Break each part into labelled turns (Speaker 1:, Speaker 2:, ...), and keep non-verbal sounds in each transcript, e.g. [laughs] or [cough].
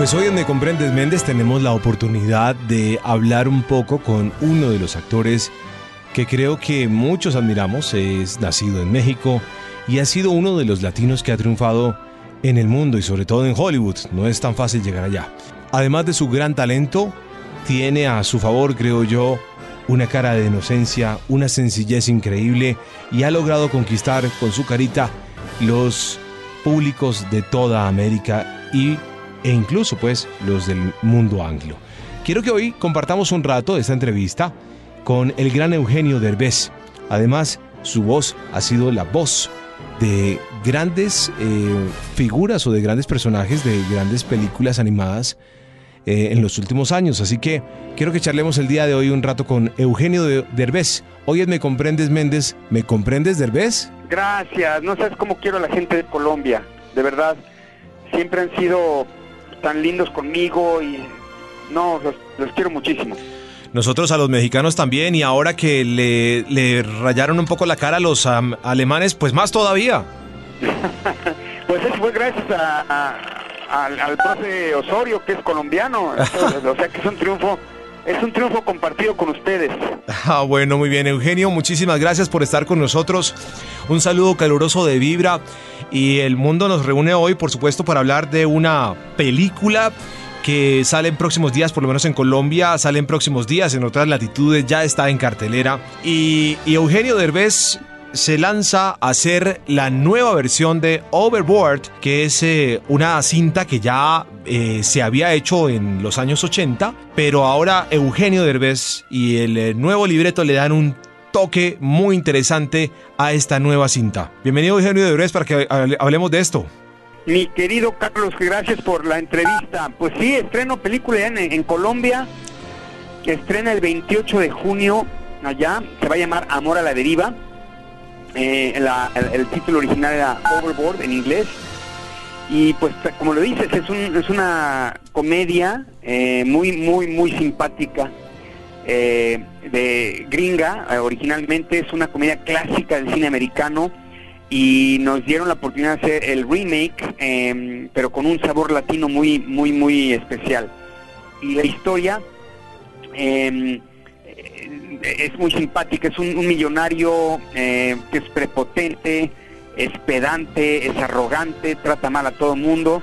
Speaker 1: Pues hoy en Me Comprendes Méndez tenemos la oportunidad de hablar un poco con uno de los actores que creo que muchos admiramos. Es nacido en México y ha sido uno de los latinos que ha triunfado en el mundo y sobre todo en Hollywood. No es tan fácil llegar allá. Además de su gran talento, tiene a su favor, creo yo, una cara de inocencia, una sencillez increíble y ha logrado conquistar con su carita los públicos de toda América y e incluso pues los del mundo anglo. Quiero que hoy compartamos un rato de esta entrevista con el gran Eugenio Derbez. Además, su voz ha sido la voz de grandes eh, figuras o de grandes personajes de grandes películas animadas eh, en los últimos años. Así que quiero que charlemos el día de hoy un rato con Eugenio Derbez. Hoy es Me Comprendes Méndez. ¿Me comprendes Derbez?
Speaker 2: Gracias. No sabes cómo quiero a la gente de Colombia. De verdad. Siempre han sido tan lindos conmigo y no, los, quiero muchísimo.
Speaker 1: Nosotros a los mexicanos también y ahora que le, rayaron un poco la cara a los alemanes, pues más todavía. [laughs]
Speaker 2: pues eso fue gracias al, al profe Osorio, que es colombiano. [laughs] o sea que es un triunfo es un triunfo compartido con ustedes. [laughs]
Speaker 1: Ah, bueno, muy bien, Eugenio. Muchísimas gracias por estar con nosotros. Un saludo caluroso de Vibra. Y el mundo nos reúne hoy, por supuesto, para hablar de una película que sale en próximos días, por lo menos en Colombia, sale en próximos días, en otras latitudes ya está en cartelera. Y, y Eugenio Derbez se lanza a hacer la nueva versión de Overboard, que es eh, una cinta que ya eh, se había hecho en los años 80, pero ahora Eugenio Derbez y el eh, nuevo libreto le dan un toque muy interesante a esta nueva cinta. Bienvenido Eugenio Derbez para que hablemos de esto.
Speaker 2: Mi querido Carlos, gracias por la entrevista. Pues sí, estreno película en, en Colombia, que estrena el 28 de junio allá, se va a llamar Amor a la Deriva eh, el, título original era Overboard en inglés. Y pues como lo dices, es, un, es una comedia eh, muy, muy, muy simpática. Eh, de gringa, originalmente es una comedia clásica del cine americano y nos dieron la oportunidad de hacer el remake, em, pero con un sabor latino muy, muy, muy especial. Y la historia eh, es muy simpática, es un, millonario eh, que es prepotente, es pedante, es arrogante, trata mal a todo mundo.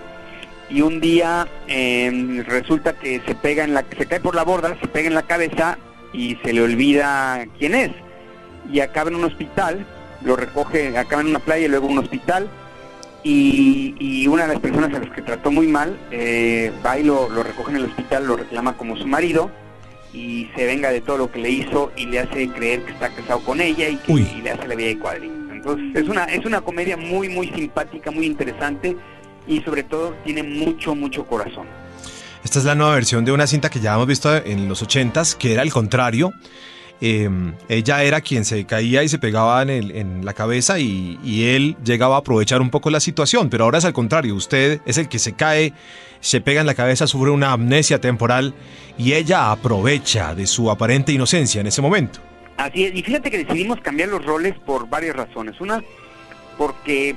Speaker 2: Y un día em, resulta que se pega en la se cae por la borda, se pega en la cabeza y se le olvida quién es. Y acaba en un hospital, lo recoge, acaba en una playa y luego en un hospital. Y, una de las personas a las que trató muy mal eh, va y lo, lo recoge en el hospital, lo reclama como su marido y se venga de todo lo que le hizo y le hace creer que está casado con ella y, que, le hace la vida de cuadrito. Entonces es una, es una comedia muy, muy simpática, muy interesante y sobre todo tiene mucho, mucho corazón.
Speaker 1: Esta es la nueva versión de una cinta que ya hemos visto en los ochentas, que era el contrario. Em, ella era quien se caía y se pegaba en, el, en la cabeza y, él llegaba a aprovechar un poco la situación, pero ahora es al contrario, usted es el que se cae se pega en la cabeza, sufre una amnesia temporal y ella aprovecha de su aparente inocencia en ese momento.
Speaker 2: Así es, y fíjate que decidimos cambiar los roles por varias razones. Una, porque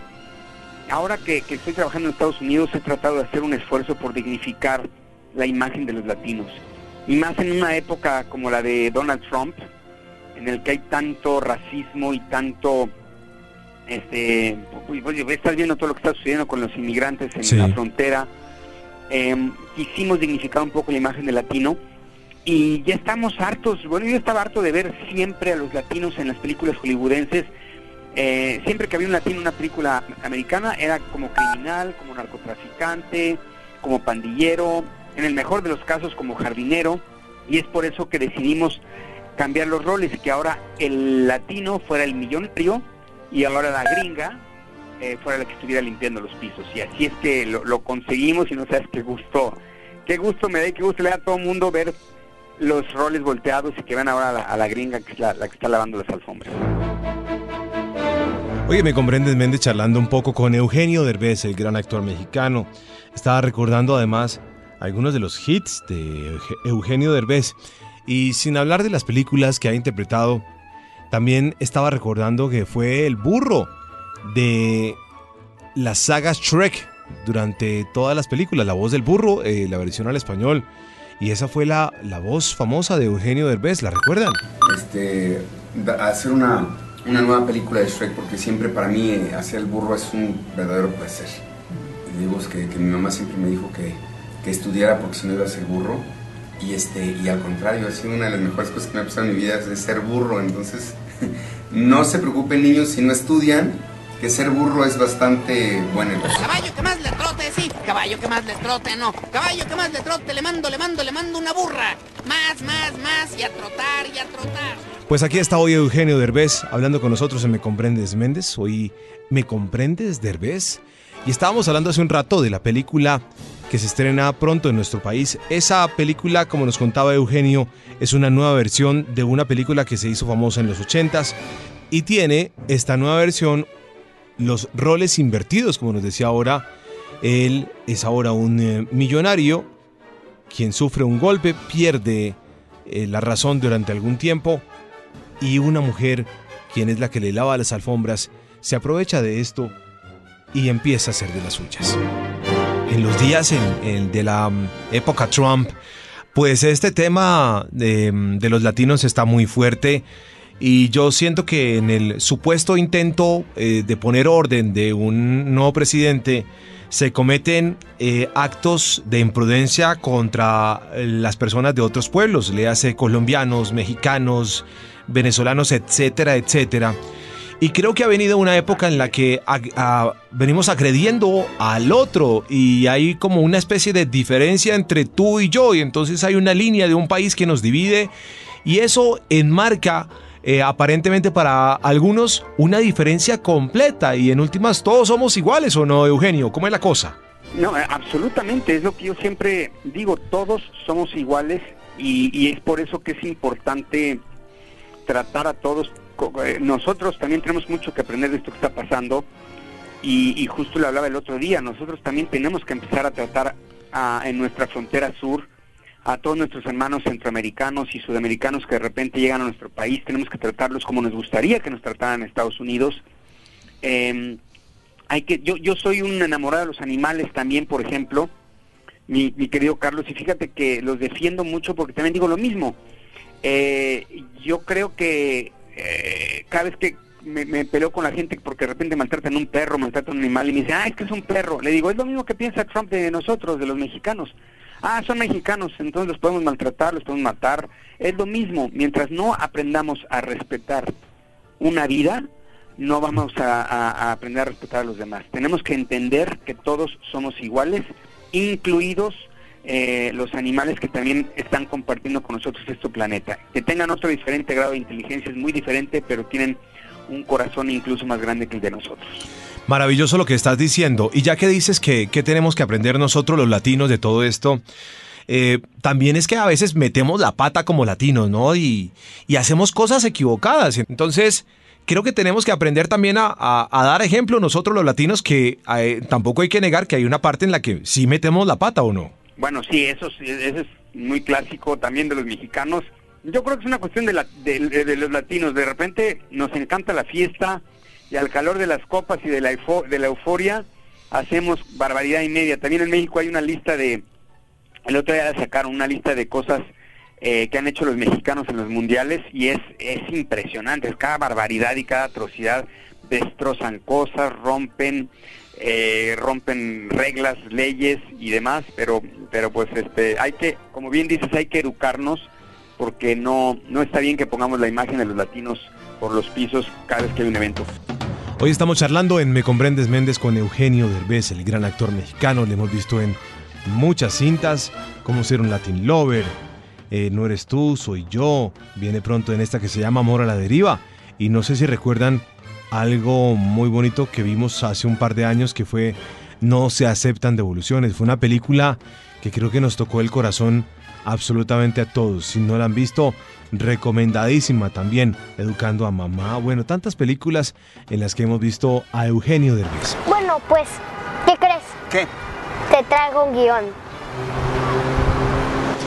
Speaker 2: ahora que, estoy trabajando en Estados Unidos he tratado de hacer un esfuerzo por dignificar la imagen de los latinos. Y más en una época como la de Donald Trump, en el que hay tanto racismo y tanto este pues, estás viendo todo lo que está sucediendo con los inmigrantes en la frontera. Eh, quisimos dignificar un poco la imagen del latino y ya estamos hartos, bueno yo estaba harto de ver siempre a los latinos en las películas hollywoodenses, eh, siempre que había un latino en una película americana era como criminal, como narcotraficante, como pandillero, en el mejor de los casos como jardinero, y es por eso que decidimos cambiar los roles, que ahora el latino fuera el millonario y ahora la gringa eh, fuera la que estuviera limpiando los pisos. Y así es que lo, conseguimos y no sabes qué gusto, qué gusto me da y qué gusto le da a todo el mundo ver los roles volteados y que van ahora a la, gringa que es la, que está lavando las alfombras.
Speaker 1: Oye, me comprendes, Méndez, charlando un poco con Eugenio Derbez, el gran actor mexicano. Estaba recordando además algunos de los hits de Eugenio Derbez. Y sin hablar de las películas que ha interpretado, también estaba recordando que fue el burro de la saga Shrek durante todas las películas, la voz del burro, eh, la versión al español. Y esa fue la, la voz famosa de Eugenio Derbez, ¿la recuerdan?
Speaker 3: Este, hacer una, una nueva película de Shrek, porque siempre para mí eh, hacer el burro es un verdadero placer. Digo que, que mi mamá siempre me dijo que, que estudiara porque si no iba a ser burro. Y, este, y al contrario, ha sido una de las mejores cosas que me ha pasado en mi vida, es ser burro. Entonces, [laughs] no se preocupen niños si no estudian, que ser burro es bastante bueno.
Speaker 4: Caballo que más le trote, sí. Caballo que más le trote, no. Caballo que más le trote, le mando, le mando, le mando una burra. Más, más, más, y a trotar, y a trotar.
Speaker 1: Pues aquí está hoy Eugenio Derbez hablando con nosotros en Me Comprendes Méndez. Hoy Me Comprendes Derbez. Y estábamos hablando hace un rato de la película que se estrena pronto en nuestro país. Esa película, como nos contaba Eugenio, es una nueva versión de una película que se hizo famosa en los 80s y tiene esta nueva versión los roles invertidos, como nos decía ahora. Él es ahora un eh, millonario quien sufre un golpe, pierde eh, la razón durante algún tiempo y una mujer, quien es la que le lava las alfombras, se aprovecha de esto y empieza a hacer de las suyas. En los días de la mm, época Trump, pues este tema de, mm, de los latinos está muy fuerte. Y yo siento que en el supuesto intento eh, de poner orden de un nuevo presidente, se cometen eh, actos de imprudencia contra las personas de otros pueblos, le hace colombianos, mexicanos, venezolanos, etcétera, etcétera. Y creo que ha venido una época en la que venimos agrediendo al otro y hay como una especie de diferencia entre tú y yo y entonces hay una línea de un país que nos divide y eso enmarca eh, aparentemente para algunos una diferencia completa y en últimas todos somos iguales o no, Eugenio, ¿cómo es la cosa?
Speaker 2: No, eh, absolutamente, es lo que yo siempre digo, todos somos iguales y, es por eso que es importante tratar a todos. Eh, nosotros también tenemos mucho que aprender de esto que está pasando y, justo le hablaba el otro día, nosotros también tenemos que empezar a tratar en nuestra frontera sur a todos nuestros hermanos centroamericanos y sudamericanos que de repente llegan a nuestro país, tenemos que tratarlos como nos gustaría que nos trataran en Estados Unidos. Em, hay que, yo, yo soy un enamorado de los animales también, por ejemplo, mi, querido Carlos, y fíjate que los defiendo mucho porque también digo lo mismo. Eh, yo creo que eh, cada vez que me, me, peleo con la gente porque de repente maltratan un perro, maltratan un animal y me dicen, ah, es que es un perro. Le digo, es lo mismo que piensa Trump de nosotros, de los mexicanos ah, son mexicanos, entonces los podemos maltratar, los podemos matar. Es lo mismo, mientras no aprendamos a respetar una vida, no vamos a, aprender a respetar a los demás. Tenemos que entender que todos somos iguales, incluidos eh, los animales que también están compartiendo con nosotros este planeta. Que tengan otro diferente grado de inteligencia es muy diferente, pero tienen un corazón incluso más grande que el de nosotros.
Speaker 1: Maravilloso lo que estás diciendo. Y ya que dices que, tenemos que aprender nosotros los latinos de todo esto, eh, también es que a veces metemos la pata como latinos, ¿no? Y, hacemos cosas equivocadas. Entonces, creo que tenemos que aprender también a, dar ejemplo nosotros los latinos, que eh, tampoco hay que negar que hay una parte en la que sí metemos la pata o no.
Speaker 2: Bueno, sí, eso, eso es muy clásico también de los mexicanos. Yo creo que es una cuestión de, de los latinos. De repente nos encanta la fiesta, y al calor de las copas y de la, de la euforia hacemos barbaridad y media. También en México hay una lista de, el otro día sacaron una lista de cosas eh, que han hecho los mexicanos en los mundiales y es, es impresionante, es cada barbaridad y cada atrocidad, destrozan cosas, rompen, eh, rompen reglas, leyes y demás, pero, pero pues este, hay que, como bien dices, hay que educarnos porque no, no está bien que pongamos la imagen de los latinos por los pisos cada vez que hay un evento.
Speaker 1: Hoy estamos charlando en Me Comprendes Méndez con Eugenio Derbez, el gran actor mexicano. Le hemos visto en muchas cintas, como ser un Latin Lover, eh, No eres tú, soy yo. Viene pronto en esta que se llama Amor a la Deriva. Y no sé si recuerdan algo muy bonito que vimos hace un par de años que fue No se aceptan devoluciones. Fue una película que creo que nos tocó el corazón absolutamente a todos. Si no la han visto, recomendadísima también, Educando a Mamá. Bueno, tantas películas en las que hemos visto a Eugenio Derbez.
Speaker 5: Bueno, pues, ¿qué crees?
Speaker 3: ¿Qué?
Speaker 5: Te traigo un guion.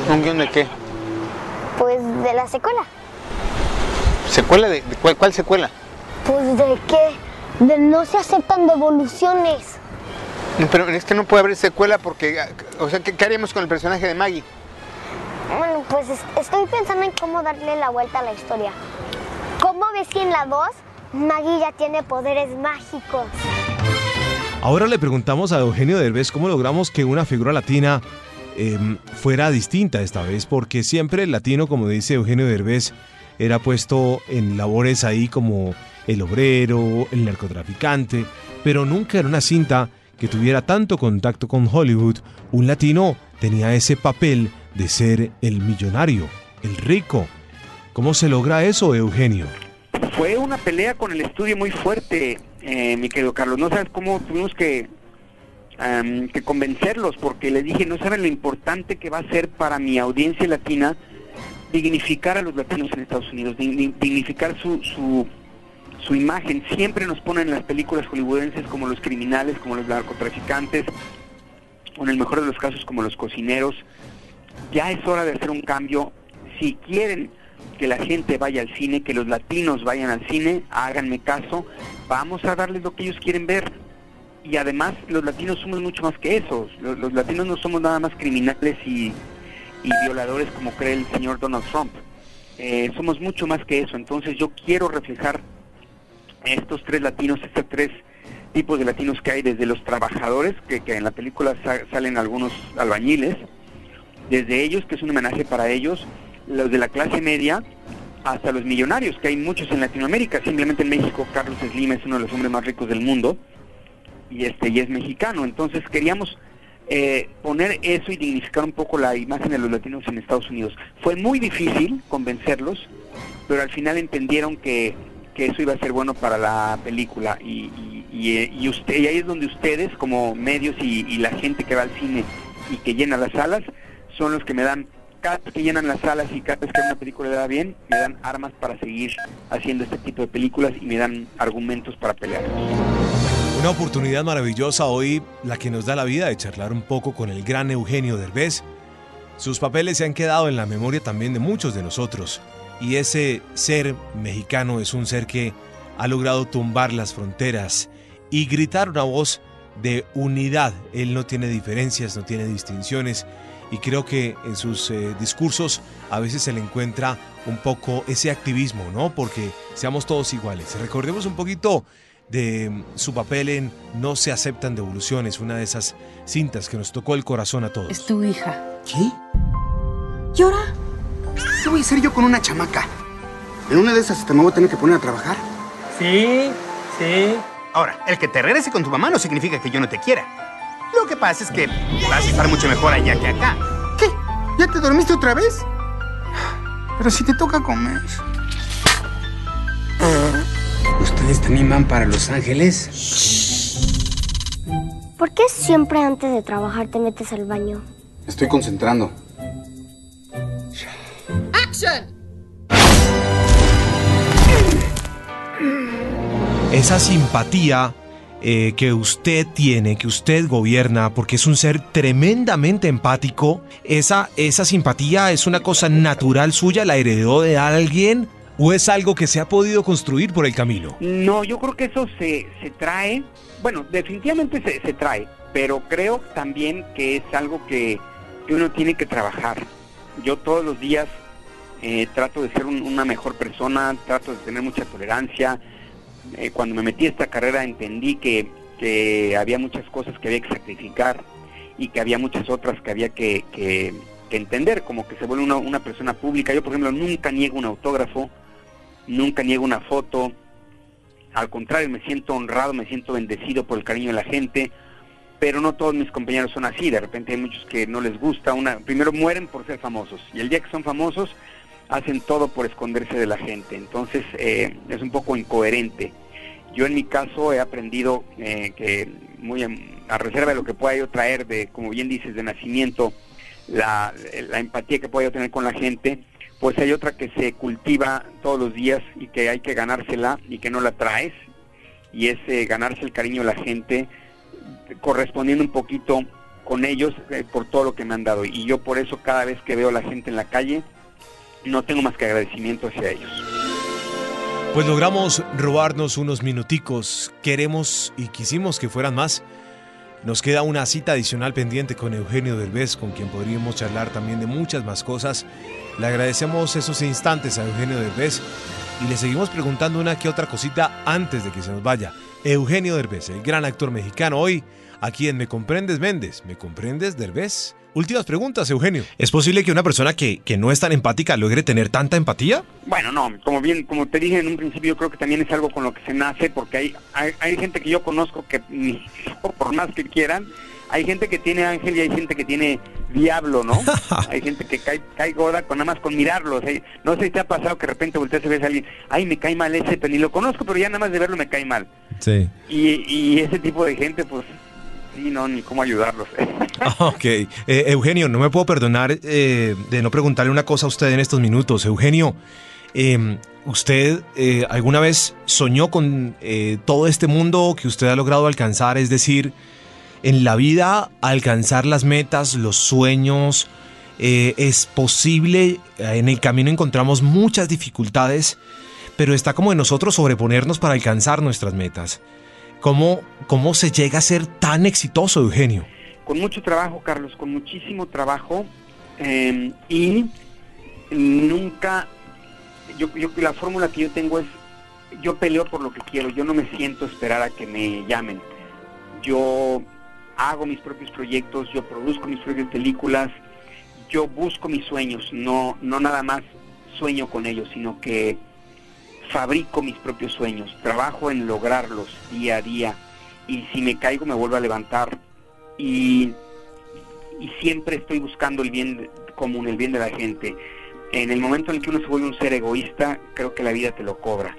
Speaker 3: ¿Un guion de qué?
Speaker 5: Pues de la secuela.
Speaker 3: ¿Secuela de, cuál, secuela?
Speaker 5: Pues de qué? De no se aceptan devoluciones.
Speaker 2: Pero en este no puede haber secuela porque, o sea, ¿qué, qué haríamos con el personaje de Maggie?
Speaker 5: Bueno, pues es- estoy pensando en cómo darle la vuelta a la historia. ¿Cómo ves que en la 2 Maggie ya tiene poderes mágicos?
Speaker 1: Ahora le preguntamos a Eugenio Derbez cómo logramos que una figura latina em, fuera distinta esta vez, porque siempre el latino, como dice Eugenio Derbez, era puesto en labores ahí como el obrero, el narcotraficante, pero nunca era una cinta que tuviera tanto contacto con Hollywood. Un latino tenía ese papel de ser el millonario, el rico. ¿Cómo se logra eso, Eugenio?
Speaker 2: Fue una pelea con el estudio muy fuerte, eh, mi querido Carlos. No sabes cómo tuvimos que, am, que convencerlos, porque les dije, no saben lo importante que va a ser para mi audiencia latina dignificar a los latinos en Estados Unidos, digni- dignificar su, su, su imagen. Siempre nos ponen en las películas hollywoodenses como los criminales, como los narcotraficantes, o en el mejor de los casos como los cocineros. Ya es hora de hacer un cambio. Si quieren que la gente vaya al cine, que los latinos vayan al cine, háganme caso, vamos a darles lo que ellos quieren ver. Y además los latinos somos mucho más que eso, los, latinos no somos nada más criminales y, y violadores como cree el señor Donald Trump. Eh, somos mucho más que eso, entonces yo quiero reflejar estos tres latinos, estos tres tipos de latinos que hay, desde los trabajadores, que, que en la película sa- salen algunos albañiles, desde ellos, que es un homenaje para ellos, los de la clase media, hasta los millonarios, que hay muchos en Latinoamérica. Simplemente en México, Carlos Slim es uno de los hombres más ricos del mundo y este y es mexicano. Entonces queríamos eh, poner eso y dignificar un poco la imagen de los latinos en Estados Unidos. Fue muy difícil convencerlos, pero al final entendieron que, que eso iba a ser bueno para la película y, eh, y usted, y ahí es donde ustedes como medios y, y la gente que va al cine y que llena las salas son los que me dan cada vez que llenan las salas y cada vez que una película le da bien, me dan armas para seguir haciendo este tipo de películas y me dan argumentos para pelear.
Speaker 1: Una oportunidad maravillosa hoy, la que nos da la vida de charlar un poco con el gran Eugenio Derbez. Sus papeles se han quedado en la memoria también de muchos de nosotros. Y ese ser mexicano es un ser que ha logrado tumbar las fronteras y gritar una voz de unidad. Él no tiene diferencias, no tiene distinciones. Y creo que en sus eh, discursos a veces se le encuentra un poco ese activismo, ¿no? Porque seamos todos iguales. Recordemos un poquito de mm, su papel en No se aceptan devoluciones, una de esas cintas que nos tocó el corazón a todos.
Speaker 6: Es tu hija.
Speaker 7: ¿Qué?
Speaker 6: ¿Llora?
Speaker 7: ¿Qué voy a hacer yo con una chamaca? En una de esas hasta me voy a tener que poner a trabajar.
Speaker 8: Sí, sí.
Speaker 7: Ahora, el que te regrese con tu mamá no significa que yo no te quiera. Lo que pasa es que vas a estar mucho mejor allá que acá. ¿Qué? ¿Ya te dormiste otra vez? Pero si te toca comer. ¿Ustedes también van para Los Ángeles?
Speaker 5: ¿Por qué siempre antes de trabajar te metes al baño?
Speaker 7: Estoy concentrando.
Speaker 1: Esa simpatía eh, que usted tiene, que usted gobierna, porque es un ser tremendamente empático, esa, esa simpatía es una cosa natural suya, la heredó de alguien o es algo que se ha podido construir por el camino.
Speaker 2: No, yo creo que eso se, se trae, bueno, definitivamente se, se trae, pero creo también que es algo que, que uno tiene que trabajar. Yo todos los días eh, trato de ser un- una mejor persona, trato de tener mucha tolerancia. Eh, cuando me metí a esta carrera entendí que, que había muchas cosas que había que sacrificar y que había muchas otras que había que, que- entender, como que se vuelve una, una persona pública. Yo, por ejemplo, nunca niego un autógrafo, nunca niego una foto, al contrario, me siento honrado, me siento bendecido por el cariño de la gente, pero no todos mis compañeros son así, de repente hay muchos que no les gusta, una, primero mueren por ser famosos, y el día que son famosos hacen todo por esconderse de la gente, entonces eh, es un poco incoherente. Yo en mi caso he aprendido eh, que muy a reserva de lo que pueda yo traer de, como bien dices, de nacimiento, la, la empatía que pueda yo tener con la gente, pues hay otra que se cultiva todos los días y que hay que ganársela y que no la traes, y es eh, ganarse el cariño de la gente, correspondiendo un poquito con ellos eh, por todo lo que me han dado. Y yo por eso cada vez que veo a la gente en la calle, no tengo más que agradecimiento hacia ellos.
Speaker 1: Pues logramos robarnos unos minuticos, queremos y quisimos que fueran más. Nos queda una cita adicional pendiente con Eugenio Derbez, con quien podríamos charlar también de muchas más cosas. Le agradecemos esos instantes a Eugenio Derbez y le seguimos preguntando una que otra cosita antes de que se nos vaya. Eugenio Derbez, el gran actor mexicano, hoy aquí en Me Comprendes Méndez. ¿Me Comprendes Derbez? Últimas preguntas, Eugenio. ¿Es posible que una persona que, que no es tan empática logre tener tanta empatía?
Speaker 2: Bueno, no, como bien, como te dije en un principio, yo creo que también es algo con lo que se nace, porque hay, hay, hay gente que yo conozco que, ni- [laughs] por más que quieran, hay gente que tiene ángel y hay gente que tiene diablo, ¿no? [laughs] hay gente que cae, cae goda con nada más con mirarlo. o sea, no sé si te ha pasado que de repente volteas y ves a alguien, ay, me cae mal ese, pero ni lo conozco, pero ya nada más de verlo me cae mal.
Speaker 1: Sí.
Speaker 2: Y, y ese tipo de gente, pues, sí, no, ni cómo ayudarlos. [laughs]
Speaker 1: Ok. Eh, Eugenio, no me puedo perdonar eh, de no preguntarle una cosa a usted en estos minutos. Eugenio, eh, ¿usted eh, alguna vez soñó con eh, todo este mundo que usted ha logrado alcanzar? Es decir, en la vida alcanzar las metas, los sueños, eh, es posible, eh, en el camino encontramos muchas dificultades, pero está como en nosotros sobreponernos para alcanzar nuestras metas. ¿Cómo, ¿Cómo se llega a ser tan exitoso, Eugenio?
Speaker 2: con mucho trabajo, Carlos, con muchísimo trabajo eh, y nunca, yo, yo la fórmula que yo tengo es, yo peleo por lo que quiero, yo no me siento esperar a que me llamen, yo hago mis propios proyectos, yo produzco mis propias películas, yo busco mis sueños, no, no nada más sueño con ellos, sino que fabrico mis propios sueños, trabajo en lograrlos día a día y si me caigo me vuelvo a levantar y, y siempre estoy buscando el bien común, el bien de la gente. En el momento en el que uno se vuelve un ser egoísta, creo que la vida te lo cobra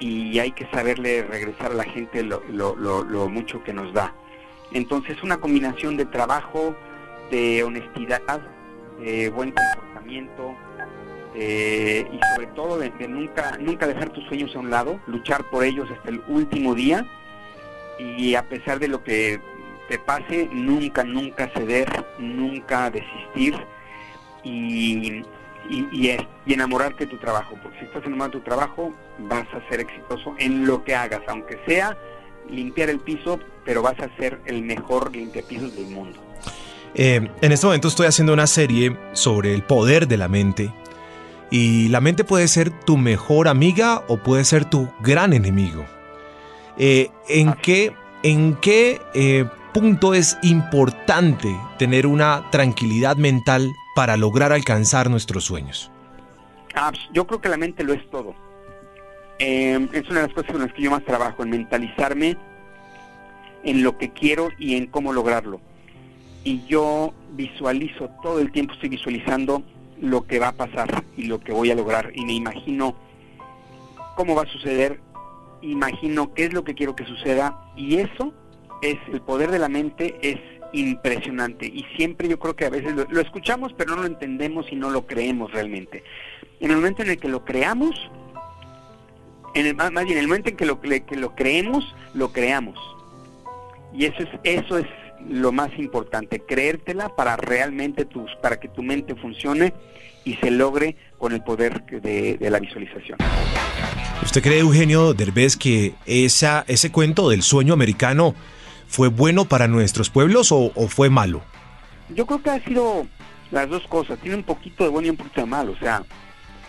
Speaker 2: y hay que saberle regresar a la gente lo, lo- lo- lo mucho que nos da. Entonces una combinación de trabajo, de honestidad, de buen comportamiento de- y sobre todo de, nunca, nunca dejar tus sueños a un lado, luchar por ellos hasta el último día. Y a pesar de lo que te pase, nunca, nunca ceder, nunca desistir y, y, y y enamorarte de tu trabajo, porque si estás enamorado de tu trabajo vas a ser exitoso en lo que hagas, aunque sea limpiar el piso, pero vas a ser el mejor limpiapisos del mundo.
Speaker 1: Eh, en este momento estoy haciendo una serie sobre el poder de la mente. Y la mente puede ser tu mejor amiga o puede ser tu gran enemigo. Eh, ¿En qué, en qué eh, punto es importante tener una tranquilidad mental para lograr alcanzar nuestros sueños?
Speaker 2: Ah, yo creo que la mente lo es todo. Eh, es una de las cosas en las que yo más trabajo, en mentalizarme en lo que quiero y en cómo lograrlo. Y yo visualizo, todo el tiempo estoy visualizando lo que va a pasar y lo que voy a lograr. Y me imagino cómo va a suceder, imagino qué es lo que quiero que suceda. Y eso es, el poder de la mente es impresionante. Y siempre yo creo que a veces lo, lo escuchamos, pero no lo entendemos y no lo creemos realmente. En el momento en el que lo creamos, en el, más bien en el momento en que lo, que lo creemos, lo creamos. Y eso es, eso es lo más importante, creértela para realmente tus, para que tu mente funcione y se logre con el poder de, de la visualización.
Speaker 1: ¿Usted cree, Eugenio Derbez, que esa, ese cuento del sueño americano fue bueno para nuestros pueblos o, o fue malo?
Speaker 2: Yo creo que ha sido las dos cosas, tiene un poquito de bueno y un poquito de malo, o sea,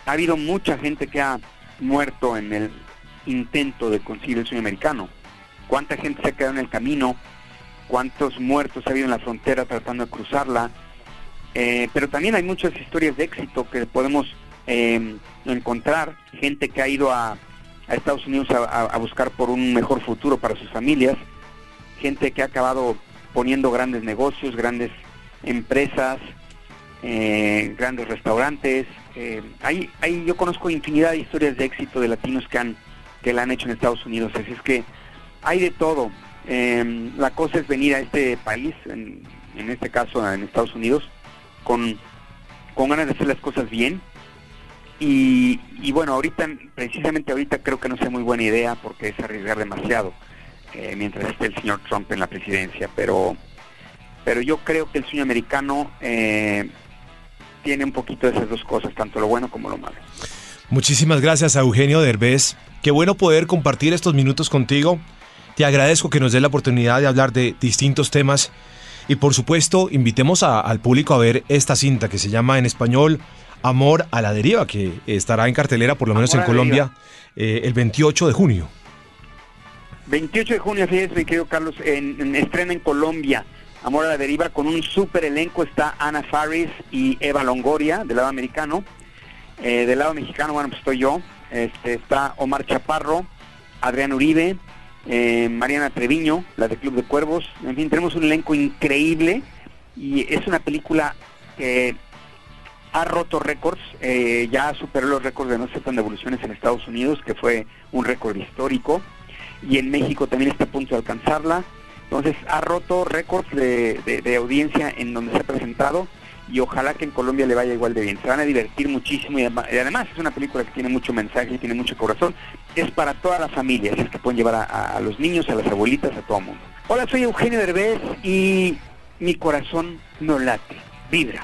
Speaker 2: ha habido mucha gente que ha muerto en el intento de conseguir el sueño americano. ¿Cuánta gente se ha quedado en el camino? ¿Cuántos muertos ha habido en la frontera tratando de cruzarla? Eh, pero también hay muchas historias de éxito que podemos eh, encontrar, gente que ha ido a, Estados Unidos a- a buscar por un mejor futuro para sus familias, gente que ha acabado poniendo grandes negocios, grandes empresas, eh, grandes restaurantes. eh, hay, hay, yo conozco infinidad de historias de éxito de latinos que han que la han hecho en Estados Unidos, así es que hay de todo. Eh, la cosa es venir a este país, en, en este caso en Estados Unidos, con, con ganas de hacer las cosas bien. Y, y bueno, ahorita, precisamente ahorita creo que no sea muy buena idea porque es arriesgar demasiado eh, mientras esté el señor Trump en la presidencia, pero pero yo creo que el sueño americano eh, tiene un poquito de esas dos cosas, tanto lo bueno como lo malo.
Speaker 1: Muchísimas gracias a Eugenio Derbez. Qué bueno poder compartir estos minutos contigo. Te agradezco que nos dé la oportunidad de hablar de distintos temas y por supuesto invitemos a- al público a ver esta cinta que se llama en español Amor a la deriva, que estará en cartelera por lo menos
Speaker 2: Amor
Speaker 1: en Colombia eh, el 28 de junio.
Speaker 2: 28 de junio, fíjese, mi querido Carlos, en, en estrena en Colombia, Amor a la Deriva, con un super elenco. Está Ana Faris y Eva Longoria, del lado americano. Eh, del lado mexicano, bueno, pues estoy yo. Este, está Omar Chaparro, Adrián Uribe, eh, Mariana Treviño, la de Club de Cuervos. En fin, tenemos un elenco increíble y es una película que ha roto récords, eh, ya superó los récords de no de devoluciones en Estados Unidos, que fue un récord histórico y en México también está a punto de alcanzarla. Entonces ha roto récords de, de- audiencia en donde se ha presentado y ojalá que en Colombia le vaya igual de bien. Se van a divertir muchísimo y, además es una película que tiene mucho mensaje y tiene mucho corazón. Es para toda la familia, es que pueden llevar a- a los niños, a las abuelitas, a todo el mundo. Hola, soy Eugenio Derbez y mi corazón no late, vibra.